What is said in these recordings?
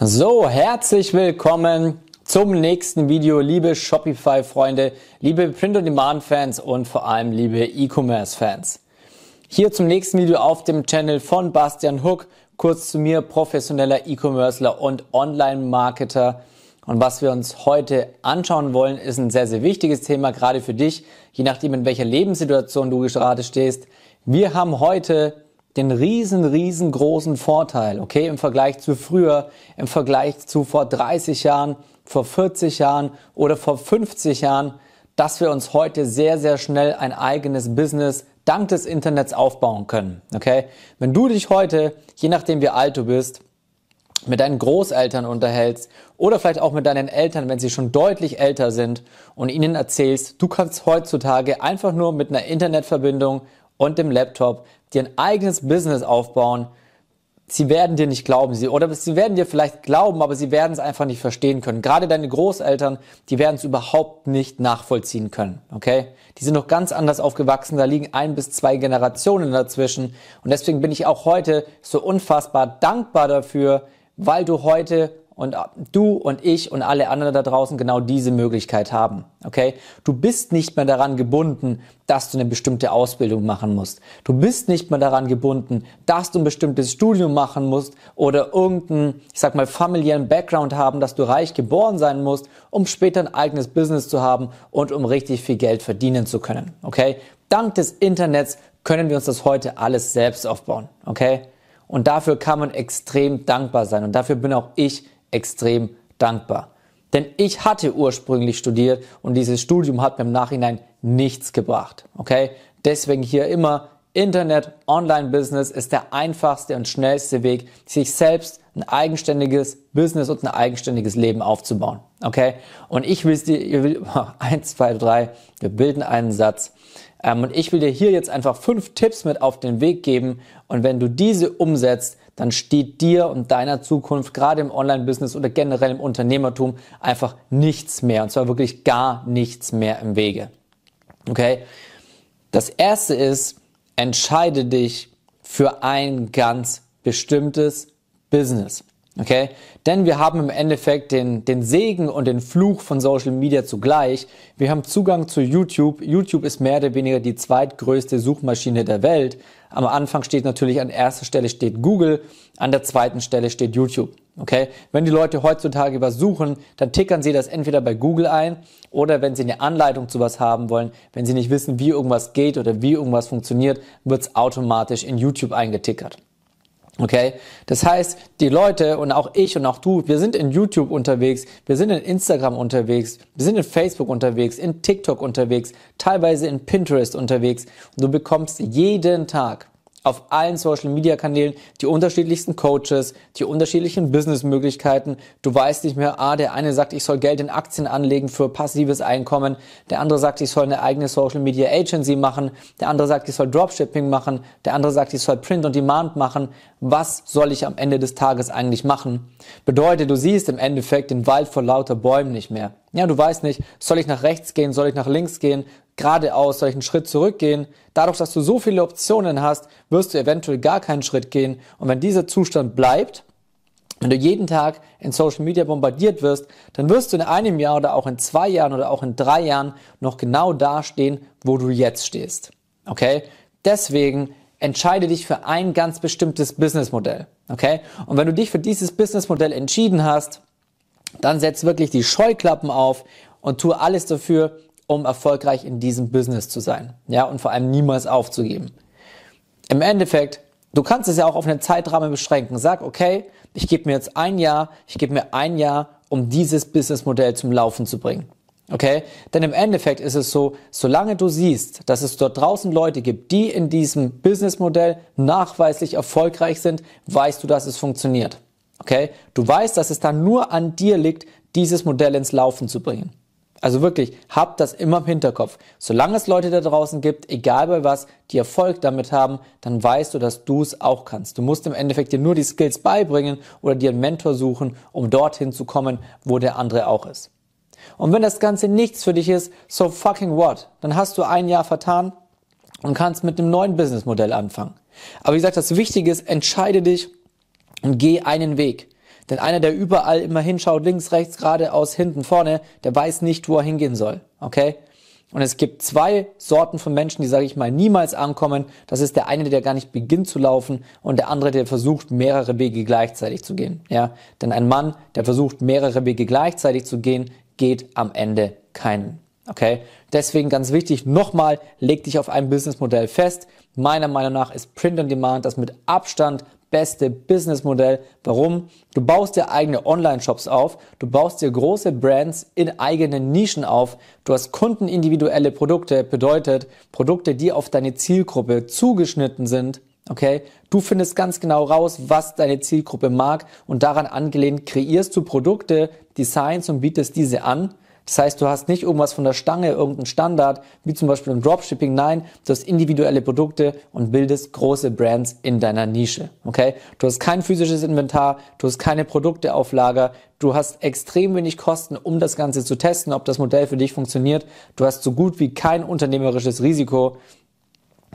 So, herzlich willkommen zum nächsten Video, liebe Shopify-Freunde, liebe Print-on-Demand-Fans und vor allem liebe E-Commerce-Fans. Hier zum nächsten Video auf dem Channel von Bastian Hook, kurz zu mir, professioneller E-Commercer und Online-Marketer. Und was wir uns heute anschauen wollen, ist ein sehr, sehr wichtiges Thema, gerade für dich, je nachdem, in welcher Lebenssituation du gerade stehst. Wir haben heute den riesen, riesengroßen Vorteil, okay, im Vergleich zu früher, im Vergleich zu vor 30 Jahren, vor 40 Jahren oder vor 50 Jahren, dass wir uns heute sehr, sehr schnell ein eigenes Business dank des Internets aufbauen können, okay? Wenn du dich heute, je nachdem wie alt du bist, mit deinen Großeltern unterhältst oder vielleicht auch mit deinen Eltern, wenn sie schon deutlich älter sind und ihnen erzählst, du kannst heutzutage einfach nur mit einer Internetverbindung und dem Laptop dir ein eigenes Business aufbauen, sie werden dir nicht glauben, sie, oder sie werden dir vielleicht glauben, aber sie werden es einfach nicht verstehen können. Gerade deine Großeltern, die werden es überhaupt nicht nachvollziehen können, okay? Die sind noch ganz anders aufgewachsen, da liegen ein bis zwei Generationen dazwischen und deswegen bin ich auch heute so unfassbar dankbar dafür, weil du heute und du und ich und alle anderen da draußen genau diese Möglichkeit haben. Okay? Du bist nicht mehr daran gebunden, dass du eine bestimmte Ausbildung machen musst. Du bist nicht mehr daran gebunden, dass du ein bestimmtes Studium machen musst oder irgendeinen, ich sag mal, familiären Background haben, dass du reich geboren sein musst, um später ein eigenes Business zu haben und um richtig viel Geld verdienen zu können. Okay? Dank des Internets können wir uns das heute alles selbst aufbauen. Okay? Und dafür kann man extrem dankbar sein. Und dafür bin auch ich extrem dankbar. Denn ich hatte ursprünglich studiert und dieses Studium hat mir im Nachhinein nichts gebracht. Okay? Deswegen hier immer Internet, Online-Business ist der einfachste und schnellste Weg, sich selbst ein eigenständiges Business und ein eigenständiges Leben aufzubauen. Okay? Und ich will dir, ihr will, eins, zwei, drei, wir bilden einen Satz. Ähm, und ich will dir hier jetzt einfach fünf Tipps mit auf den Weg geben. Und wenn du diese umsetzt, dann steht dir und deiner Zukunft, gerade im Online-Business oder generell im Unternehmertum, einfach nichts mehr. Und zwar wirklich gar nichts mehr im Wege. Okay? Das erste ist, entscheide dich für ein ganz bestimmtes Business. Okay? Denn wir haben im Endeffekt den, den Segen und den Fluch von Social Media zugleich. Wir haben Zugang zu YouTube. YouTube ist mehr oder weniger die zweitgrößte Suchmaschine der Welt. Am Anfang steht natürlich an erster Stelle steht Google, an der zweiten Stelle steht YouTube. Okay? Wenn die Leute heutzutage was suchen, dann tickern sie das entweder bei Google ein oder wenn sie eine Anleitung zu was haben wollen, wenn sie nicht wissen, wie irgendwas geht oder wie irgendwas funktioniert, wird es automatisch in YouTube eingetickert. Okay? Das heißt, die Leute und auch ich und auch du, wir sind in YouTube unterwegs, wir sind in Instagram unterwegs, wir sind in Facebook unterwegs, in TikTok unterwegs, teilweise in Pinterest unterwegs und du bekommst jeden Tag auf allen Social Media Kanälen die unterschiedlichsten Coaches, die unterschiedlichen Businessmöglichkeiten. Du weißt nicht mehr, ah, der eine sagt, ich soll Geld in Aktien anlegen für passives Einkommen, der andere sagt, ich soll eine eigene Social Media Agency machen, der andere sagt, ich soll Dropshipping machen, der andere sagt, ich soll Print on Demand machen. Was soll ich am Ende des Tages eigentlich machen? Bedeutet, du siehst im Endeffekt den Wald vor lauter Bäumen nicht mehr. Ja, du weißt nicht, soll ich nach rechts gehen, soll ich nach links gehen, geradeaus, soll ich einen Schritt zurückgehen? Dadurch, dass du so viele Optionen hast, wirst du eventuell gar keinen Schritt gehen. Und wenn dieser Zustand bleibt, wenn du jeden Tag in Social Media bombardiert wirst, dann wirst du in einem Jahr oder auch in zwei Jahren oder auch in drei Jahren noch genau da stehen, wo du jetzt stehst. Okay? Deswegen entscheide dich für ein ganz bestimmtes Businessmodell. Okay? Und wenn du dich für dieses Businessmodell entschieden hast, dann setz wirklich die Scheuklappen auf und tue alles dafür, um erfolgreich in diesem Business zu sein. Ja, und vor allem niemals aufzugeben. Im Endeffekt, du kannst es ja auch auf einen Zeitrahmen beschränken. Sag, okay, ich gebe mir jetzt ein Jahr, ich gebe mir ein Jahr, um dieses Businessmodell zum Laufen zu bringen. Okay? Denn im Endeffekt ist es so, solange du siehst, dass es dort draußen Leute gibt, die in diesem Businessmodell nachweislich erfolgreich sind, weißt du, dass es funktioniert. Okay? Du weißt, dass es dann nur an dir liegt, dieses Modell ins Laufen zu bringen. Also wirklich, habt das immer im Hinterkopf. Solange es Leute da draußen gibt, egal bei was, die Erfolg damit haben, dann weißt du, dass du es auch kannst. Du musst im Endeffekt dir nur die Skills beibringen oder dir einen Mentor suchen, um dorthin zu kommen, wo der andere auch ist. Und wenn das Ganze nichts für dich ist, so fucking what? Dann hast du ein Jahr vertan und kannst mit einem neuen Businessmodell anfangen. Aber wie gesagt, das Wichtige ist, entscheide dich und geh einen Weg. Denn einer, der überall immer hinschaut, links, rechts, geradeaus, hinten, vorne, der weiß nicht, wo er hingehen soll. Okay? Und es gibt zwei Sorten von Menschen, die, sage ich mal, niemals ankommen. Das ist der eine, der gar nicht beginnt zu laufen und der andere, der versucht, mehrere Wege gleichzeitig zu gehen. Ja? Denn ein Mann, der versucht, mehrere Wege gleichzeitig zu gehen, geht am Ende keinen. Okay? Deswegen ganz wichtig, nochmal, leg dich auf ein Businessmodell fest. Meiner Meinung nach ist Print on Demand das mit Abstand beste Businessmodell. Warum? Du baust dir eigene Online-Shops auf, du baust dir große Brands in eigenen Nischen auf, du hast kundenindividuelle Produkte, bedeutet Produkte, die auf deine Zielgruppe zugeschnitten sind. Okay, du findest ganz genau raus, was deine Zielgruppe mag und daran angelehnt kreierst du Produkte, Designs und bietest diese an das heißt, du hast nicht irgendwas von der Stange, irgendeinen Standard, wie zum Beispiel im Dropshipping. Nein, du hast individuelle Produkte und bildest große Brands in deiner Nische. Okay? Du hast kein physisches Inventar, du hast keine Produkte auf Lager, du hast extrem wenig Kosten, um das Ganze zu testen, ob das Modell für dich funktioniert. Du hast so gut wie kein unternehmerisches Risiko.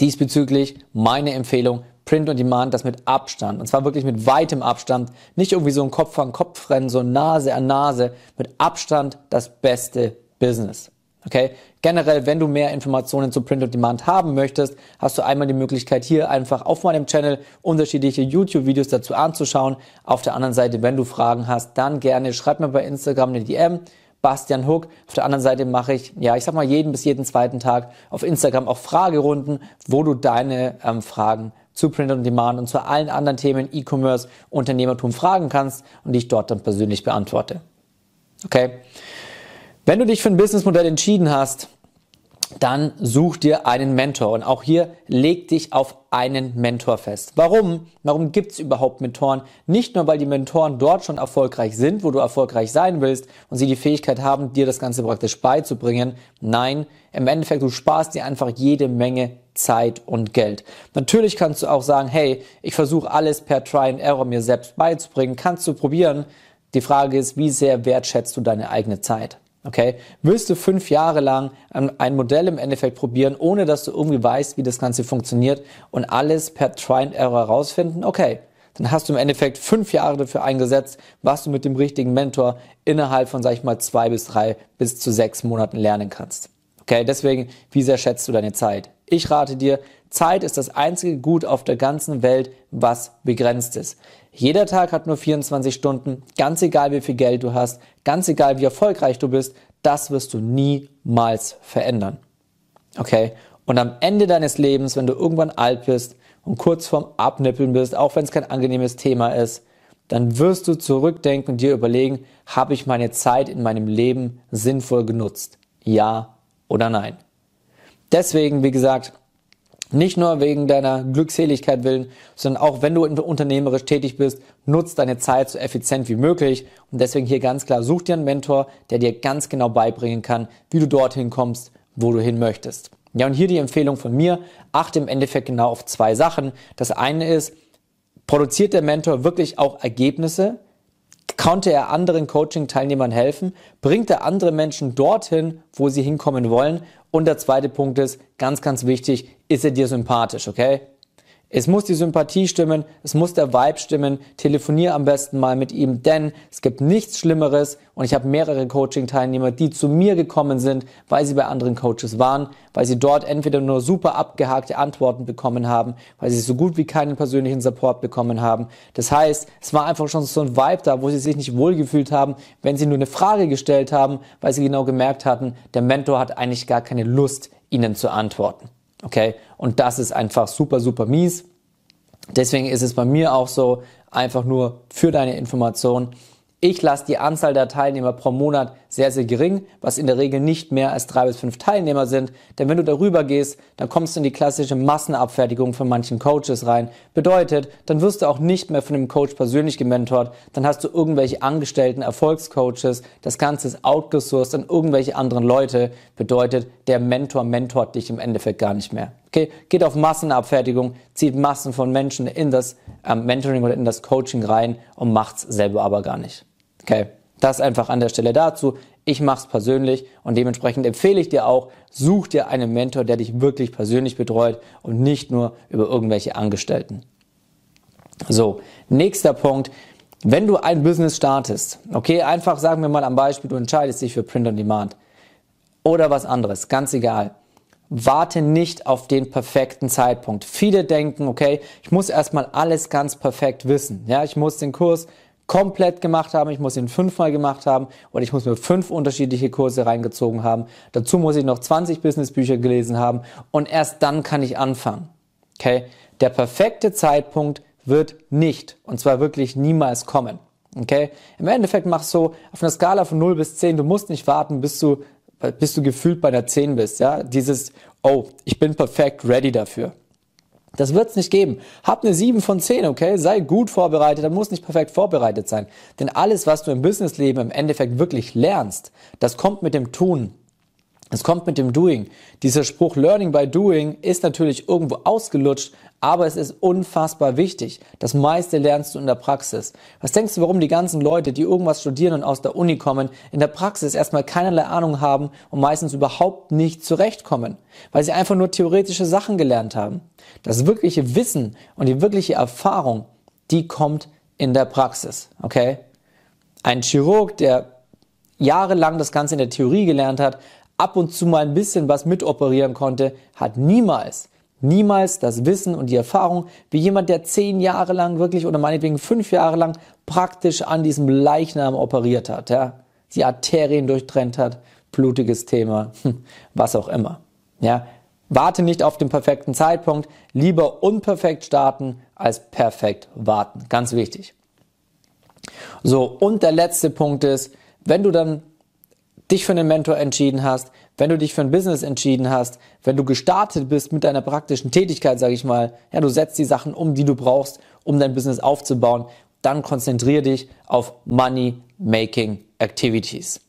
Diesbezüglich meine Empfehlung, Print on Demand, das mit Abstand, und zwar wirklich mit weitem Abstand, nicht irgendwie so ein Kopf an Kopf rennen, so Nase an Nase, mit Abstand das beste Business. Okay? Generell, wenn du mehr Informationen zu Print on Demand haben möchtest, hast du einmal die Möglichkeit hier einfach auf meinem Channel unterschiedliche YouTube-Videos dazu anzuschauen. Auf der anderen Seite, wenn du Fragen hast, dann gerne schreib mir bei Instagram eine DM. Bastian Hook. Auf der anderen Seite mache ich, ja, ich sag mal jeden bis jeden zweiten Tag auf Instagram auch Fragerunden, wo du deine ähm, Fragen zu Print on Demand und zu allen anderen Themen E-Commerce, Unternehmertum fragen kannst und die ich dort dann persönlich beantworte. Okay? Wenn du dich für ein Businessmodell entschieden hast, dann such dir einen Mentor. Und auch hier leg dich auf einen Mentor fest. Warum? Warum gibt's überhaupt Mentoren? Nicht nur, weil die Mentoren dort schon erfolgreich sind, wo du erfolgreich sein willst und sie die Fähigkeit haben, dir das Ganze praktisch beizubringen. Nein, im Endeffekt, du sparst dir einfach jede Menge Zeit und Geld. Natürlich kannst du auch sagen, hey, ich versuche alles per Try and Error mir selbst beizubringen. Kannst du probieren. Die Frage ist, wie sehr wertschätzt du deine eigene Zeit? Okay, willst du fünf Jahre lang ein Modell im Endeffekt probieren, ohne dass du irgendwie weißt, wie das Ganze funktioniert und alles per Try and Error herausfinden? Okay, dann hast du im Endeffekt fünf Jahre dafür eingesetzt, was du mit dem richtigen Mentor innerhalb von, sag ich mal, zwei bis drei bis zu sechs Monaten lernen kannst. Okay, deswegen, wie sehr schätzt du deine Zeit? Ich rate dir, Zeit ist das einzige Gut auf der ganzen Welt, was begrenzt ist. Jeder Tag hat nur 24 Stunden, ganz egal wie viel Geld du hast, ganz egal wie erfolgreich du bist, das wirst du niemals verändern. Okay? Und am Ende deines Lebens, wenn du irgendwann alt bist und kurz vorm Abnippeln bist, auch wenn es kein angenehmes Thema ist, dann wirst du zurückdenken und dir überlegen, habe ich meine Zeit in meinem Leben sinnvoll genutzt? Ja oder nein? Deswegen, wie gesagt, nicht nur wegen deiner Glückseligkeit willen, sondern auch wenn du unternehmerisch tätig bist, nutzt deine Zeit so effizient wie möglich. Und deswegen hier ganz klar, such dir einen Mentor, der dir ganz genau beibringen kann, wie du dorthin kommst, wo du hin möchtest. Ja, und hier die Empfehlung von mir, achte im Endeffekt genau auf zwei Sachen. Das eine ist, produziert der Mentor wirklich auch Ergebnisse? Konnte er anderen Coaching-Teilnehmern helfen? Bringt er andere Menschen dorthin, wo sie hinkommen wollen? Und der zweite Punkt ist, ganz, ganz wichtig, ist er dir sympathisch, okay? Es muss die Sympathie stimmen, es muss der Vibe stimmen. Telefonier am besten mal mit ihm, denn es gibt nichts Schlimmeres. Und ich habe mehrere Coaching-Teilnehmer, die zu mir gekommen sind, weil sie bei anderen Coaches waren, weil sie dort entweder nur super abgehakte Antworten bekommen haben, weil sie so gut wie keinen persönlichen Support bekommen haben. Das heißt, es war einfach schon so ein Vibe da, wo sie sich nicht wohlgefühlt haben, wenn sie nur eine Frage gestellt haben, weil sie genau gemerkt hatten, der Mentor hat eigentlich gar keine Lust, ihnen zu antworten. Okay? Und das ist einfach super, super mies. Deswegen ist es bei mir auch so, einfach nur für deine Information, ich lasse die Anzahl der Teilnehmer pro Monat sehr, sehr gering, was in der Regel nicht mehr als drei bis fünf Teilnehmer sind. Denn wenn du darüber gehst, dann kommst du in die klassische Massenabfertigung von manchen Coaches rein. Bedeutet, dann wirst du auch nicht mehr von dem Coach persönlich gementort. Dann hast du irgendwelche angestellten Erfolgscoaches. Das Ganze ist outgesourced an irgendwelche anderen Leute. Bedeutet, der Mentor mentort dich im Endeffekt gar nicht mehr. Okay, geht auf Massenabfertigung, zieht Massen von Menschen in das ähm, Mentoring oder in das Coaching rein und macht's selber aber gar nicht. Okay, das einfach an der Stelle dazu. Ich mache es persönlich und dementsprechend empfehle ich dir auch, such dir einen Mentor, der dich wirklich persönlich betreut und nicht nur über irgendwelche Angestellten. So, nächster Punkt. wenn du ein Business startest, okay, einfach sagen wir mal am Beispiel, du entscheidest dich für Print on Demand oder was anderes, ganz egal. Warte nicht auf den perfekten Zeitpunkt. Viele denken, okay, ich muss erstmal alles ganz perfekt wissen. Ja, ich muss den Kurs komplett gemacht haben, ich muss ihn fünfmal gemacht haben oder ich muss mir fünf unterschiedliche Kurse reingezogen haben. Dazu muss ich noch 20 Businessbücher gelesen haben und erst dann kann ich anfangen. Okay? Der perfekte Zeitpunkt wird nicht, und zwar wirklich niemals kommen. Okay? Im Endeffekt machst du auf einer Skala von 0 bis 10, du musst nicht warten, bis du, bis du gefühlt bei der 10 bist. Ja? Dieses, oh, ich bin perfekt ready dafür. Das wird's nicht geben. Hab eine 7 von 10, okay? Sei gut vorbereitet, dann muss nicht perfekt vorbereitet sein. Denn alles, was du im Businessleben im Endeffekt wirklich lernst, das kommt mit dem Tun. Es kommt mit dem Doing. Dieser Spruch Learning by Doing ist natürlich irgendwo ausgelutscht, aber es ist unfassbar wichtig. Das meiste lernst du in der Praxis. Was denkst du, warum die ganzen Leute, die irgendwas studieren und aus der Uni kommen, in der Praxis erstmal keinerlei Ahnung haben und meistens überhaupt nicht zurechtkommen? Weil sie einfach nur theoretische Sachen gelernt haben. Das wirkliche Wissen und die wirkliche Erfahrung, die kommt in der Praxis. Okay? Ein Chirurg, der jahrelang das Ganze in der Theorie gelernt hat, ab und zu mal ein bisschen was mitoperieren konnte, hat niemals, niemals das Wissen und die Erfahrung wie jemand, der zehn Jahre lang wirklich oder meinetwegen fünf Jahre lang praktisch an diesem Leichnam operiert hat, ja, die Arterien durchtrennt hat, blutiges Thema, hm, was auch immer. Ja, warte nicht auf den perfekten Zeitpunkt, lieber unperfekt starten als perfekt warten. Ganz wichtig. So, und der letzte Punkt ist, wenn du dann dich für einen Mentor entschieden hast, wenn du dich für ein Business entschieden hast, wenn du gestartet bist mit deiner praktischen Tätigkeit, sage ich mal, ja, du setzt die Sachen um, die du brauchst, um dein Business aufzubauen, dann konzentriere dich auf Money Making Activities.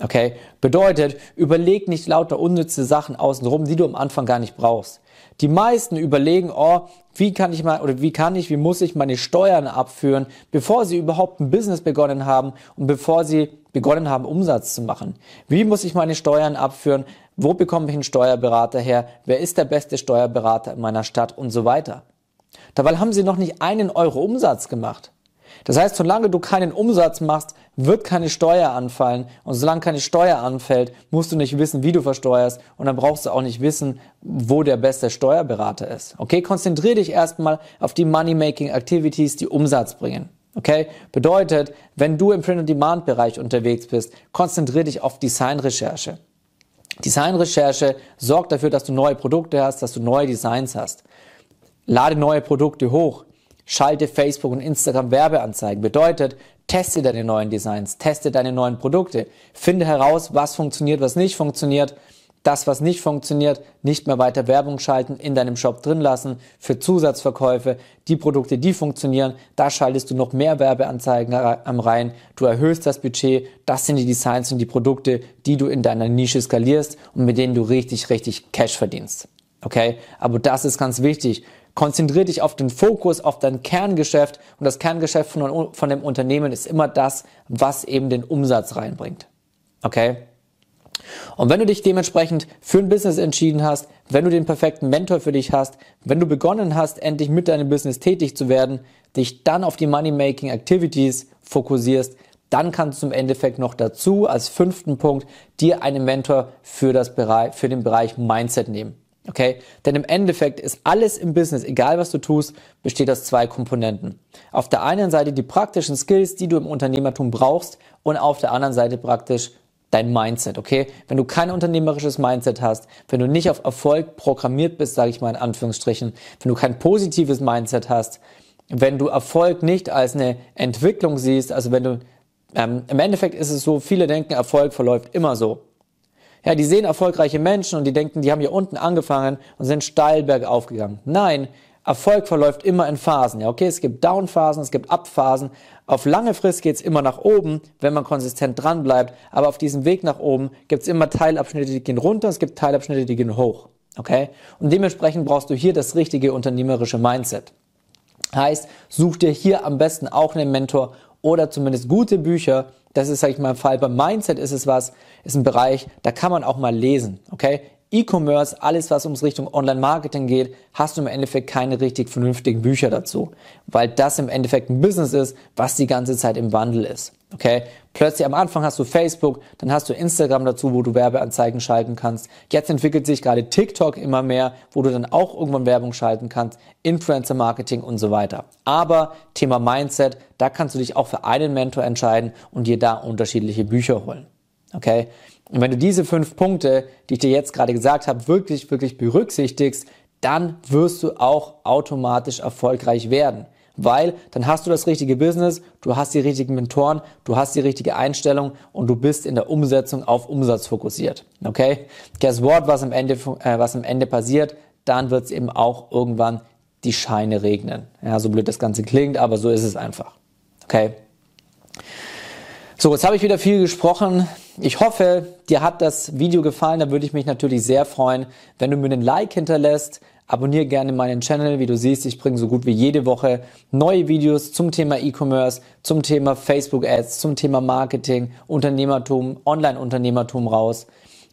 Okay? Bedeutet, überleg nicht lauter unnütze Sachen außenrum, die du am Anfang gar nicht brauchst. Die meisten überlegen, oh, wie kann ich mal oder wie kann ich, wie muss ich meine Steuern abführen, bevor sie überhaupt ein Business begonnen haben und bevor sie begonnen haben, Umsatz zu machen. Wie muss ich meine Steuern abführen? Wo bekomme ich einen Steuerberater her? Wer ist der beste Steuerberater in meiner Stadt und so weiter? Dabei haben sie noch nicht einen Euro Umsatz gemacht. Das heißt, solange du keinen Umsatz machst, wird keine Steuer anfallen. Und solange keine Steuer anfällt, musst du nicht wissen, wie du versteuerst. Und dann brauchst du auch nicht wissen, wo der beste Steuerberater ist. Okay, konzentriere dich erstmal auf die Money-Making Activities, die Umsatz bringen. Okay? Bedeutet, wenn du im Print-on-Demand-Bereich unterwegs bist, konzentriere dich auf Designrecherche. Designrecherche sorgt dafür, dass du neue Produkte hast, dass du neue Designs hast. Lade neue Produkte hoch. Schalte Facebook und Instagram Werbeanzeigen. Bedeutet, teste deine neuen Designs, teste deine neuen Produkte, finde heraus, was funktioniert, was nicht funktioniert. Das, was nicht funktioniert, nicht mehr weiter Werbung schalten, in deinem Shop drin lassen für Zusatzverkäufe. Die Produkte, die funktionieren, da schaltest du noch mehr Werbeanzeigen am rein. Du erhöhst das Budget. Das sind die Designs und die Produkte, die du in deiner Nische skalierst und mit denen du richtig, richtig Cash verdienst. Okay? Aber das ist ganz wichtig. Konzentriere dich auf den Fokus, auf dein Kerngeschäft und das Kerngeschäft von, von dem Unternehmen ist immer das, was eben den Umsatz reinbringt. Okay? Und wenn du dich dementsprechend für ein Business entschieden hast, wenn du den perfekten Mentor für dich hast, wenn du begonnen hast, endlich mit deinem Business tätig zu werden, dich dann auf die Money-Making Activities fokussierst, dann kannst du im Endeffekt noch dazu als fünften Punkt dir einen Mentor für, das Bereich, für den Bereich Mindset nehmen. Okay? Denn im Endeffekt ist alles im Business, egal was du tust, besteht aus zwei Komponenten. Auf der einen Seite die praktischen Skills, die du im Unternehmertum brauchst und auf der anderen Seite praktisch dein Mindset, okay? Wenn du kein unternehmerisches Mindset hast, wenn du nicht auf Erfolg programmiert bist, sage ich mal in Anführungsstrichen, wenn du kein positives Mindset hast, wenn du Erfolg nicht als eine Entwicklung siehst, also wenn du ähm, im Endeffekt ist es so, viele denken, Erfolg verläuft immer so. Ja, die sehen erfolgreiche Menschen und die denken, die haben hier unten angefangen und sind steil bergauf gegangen. Nein, Erfolg verläuft immer in Phasen. Ja, okay, es gibt Down-Phasen, es gibt Up-Phasen. Auf lange Frist geht's immer nach oben, wenn man konsistent dran bleibt. Aber auf diesem Weg nach oben gibt's immer Teilabschnitte, die gehen runter, es gibt Teilabschnitte, die gehen hoch. Okay? Und dementsprechend brauchst du hier das richtige unternehmerische Mindset. Heißt, such dir hier am besten auch einen Mentor oder zumindest gute Bücher, das ist, sag ich mal, im Fall beim Mindset ist es was, ist ein Bereich, da kann man auch mal lesen, okay? E-Commerce, alles was ums Richtung Online-Marketing geht, hast du im Endeffekt keine richtig vernünftigen Bücher dazu, weil das im Endeffekt ein Business ist, was die ganze Zeit im Wandel ist. Okay? Plötzlich am Anfang hast du Facebook, dann hast du Instagram dazu, wo du Werbeanzeigen schalten kannst. Jetzt entwickelt sich gerade TikTok immer mehr, wo du dann auch irgendwann Werbung schalten kannst, Influencer Marketing und so weiter. Aber Thema Mindset, da kannst du dich auch für einen Mentor entscheiden und dir da unterschiedliche Bücher holen. Okay? Und wenn du diese fünf Punkte, die ich dir jetzt gerade gesagt habe, wirklich, wirklich berücksichtigst, dann wirst du auch automatisch erfolgreich werden. Weil dann hast du das richtige Business, du hast die richtigen Mentoren, du hast die richtige Einstellung und du bist in der Umsetzung auf Umsatz fokussiert. Okay? Guess what, was am Ende, äh, was am Ende passiert? Dann wird es eben auch irgendwann die Scheine regnen. Ja, so blöd das Ganze klingt, aber so ist es einfach. Okay? So, jetzt habe ich wieder viel gesprochen. Ich hoffe, dir hat das Video gefallen. Da würde ich mich natürlich sehr freuen, wenn du mir einen Like hinterlässt. Abonniere gerne meinen Channel. Wie du siehst, ich bringe so gut wie jede Woche neue Videos zum Thema E-Commerce, zum Thema Facebook Ads, zum Thema Marketing, Unternehmertum, Online-Unternehmertum raus.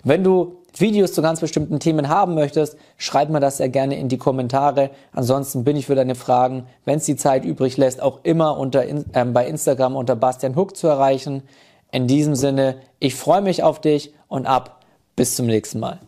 Wenn du Videos zu ganz bestimmten Themen haben möchtest, schreib mir das sehr gerne in die Kommentare. Ansonsten bin ich für deine Fragen, wenn es die Zeit übrig lässt, auch immer unter, äh, bei Instagram unter Bastian Huck zu erreichen. In diesem Sinne, ich freue mich auf dich und ab. Bis zum nächsten Mal.